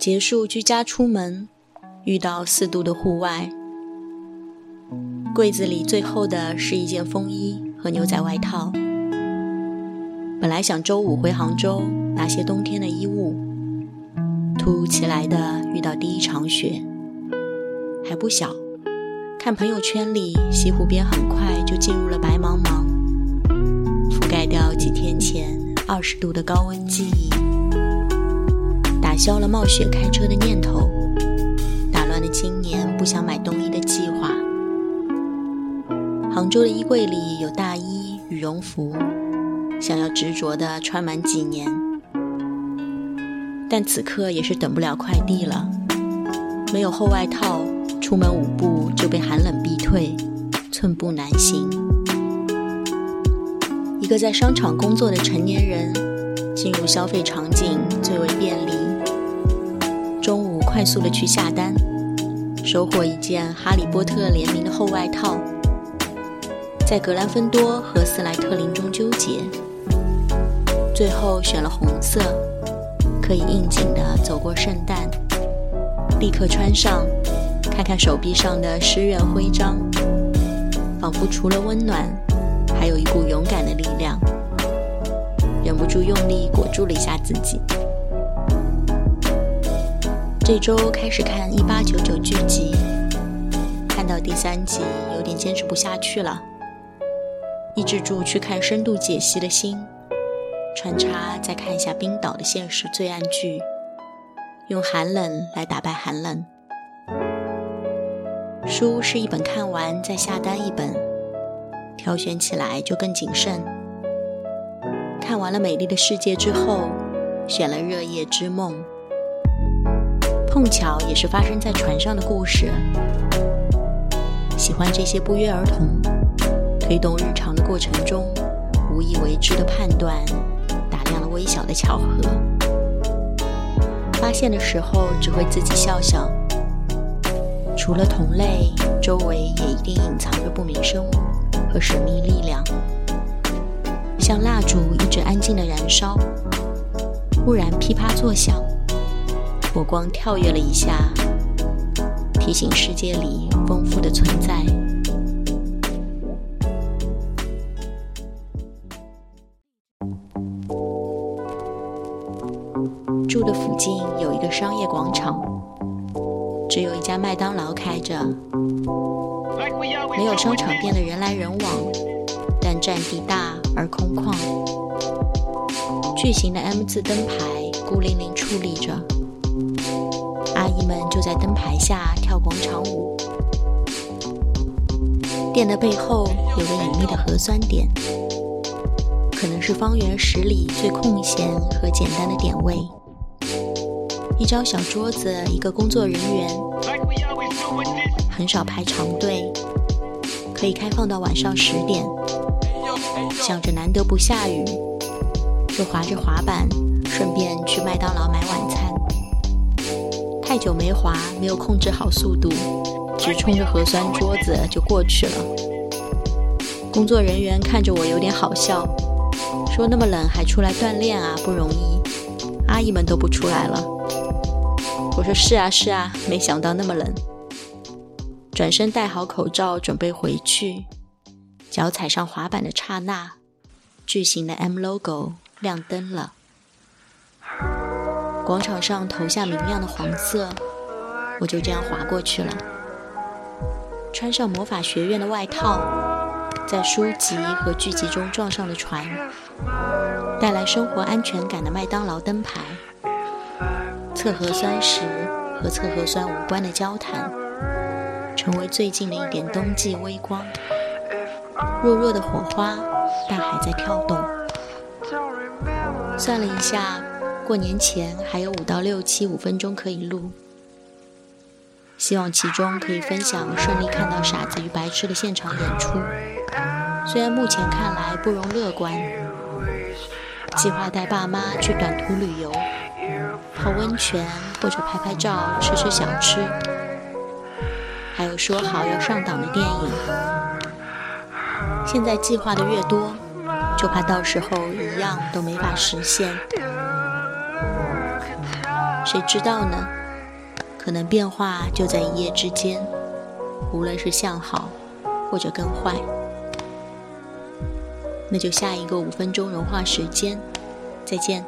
结束居家出门，遇到四度的户外。柜子里最厚的是一件风衣和牛仔外套。本来想周五回杭州拿些冬天的衣物，突如其来的遇到第一场雪，还不小。看朋友圈里西湖边很快就进入了白茫茫，覆盖掉几天前二十度的高温记忆。消了冒雪开车的念头，打乱了今年不想买冬衣的计划。杭州的衣柜里有大衣、羽绒服，想要执着的穿满几年，但此刻也是等不了快递了。没有厚外套，出门五步就被寒冷逼退，寸步难行。一个在商场工作的成年人，进入消费场景最为便利。快速的去下单，收获一件哈利波特联名的厚外套，在格兰芬多和斯莱特林中纠结，最后选了红色，可以应景的走过圣诞，立刻穿上，看看手臂上的诗愿徽章，仿佛除了温暖，还有一股勇敢的力量，忍不住用力裹住了一下自己。这周开始看一八九九剧集，看到第三集有点坚持不下去了，抑制住去看深度解析的心，穿插再看一下冰岛的现实罪案剧，用寒冷来打败寒冷。书是一本看完再下单一本，挑选起来就更谨慎。看完了《美丽的世界》之后，选了《热夜之梦》。碰巧也是发生在船上的故事，喜欢这些不约而同推动日常的过程中无意为之的判断，打量了微小的巧合，发现的时候只会自己笑笑。除了同类，周围也一定隐藏着不明生物和神秘力量，像蜡烛一直安静的燃烧，忽然噼啪作响。火光跳跃了一下，提醒世界里丰富的存在。住的附近有一个商业广场，只有一家麦当劳开着，没有商场店的人来人往，但占地大而空旷。巨型的 M 字灯牌孤零零矗立着。阿姨们就在灯牌下跳广场舞。店的背后有个隐秘的核酸点，可能是方圆十里最空闲和简单的点位。一张小桌子，一个工作人员，很少排长队，可以开放到晚上十点。想着难得不下雨，就滑着滑板，顺便去麦当劳买晚餐。太久没滑，没有控制好速度，直冲着核酸桌子就过去了。工作人员看着我有点好笑，说：“那么冷还出来锻炼啊，不容易。”阿姨们都不出来了。我说：“是啊，是啊，没想到那么冷。”转身戴好口罩准备回去，脚踩上滑板的刹那，巨型的 M logo 亮灯了。广场上投下明亮的黄色，我就这样滑过去了。穿上魔法学院的外套，在书籍和剧集中撞上了船，带来生活安全感的麦当劳灯牌，测核酸时和测核酸无关的交谈，成为最近的一点冬季微光。弱弱的火花，但还在跳动。算了一下。过年前还有五到六期五分钟可以录，希望其中可以分享顺利看到《傻子与白痴》的现场演出。虽然目前看来不容乐观，计划带爸妈去短途旅游，泡温泉或者拍拍照、吃吃小吃，还有说好要上档的电影。现在计划的越多，就怕到时候一样都没法实现。谁知道呢？可能变化就在一夜之间，无论是向好或者更坏。那就下一个五分钟融化时间，再见。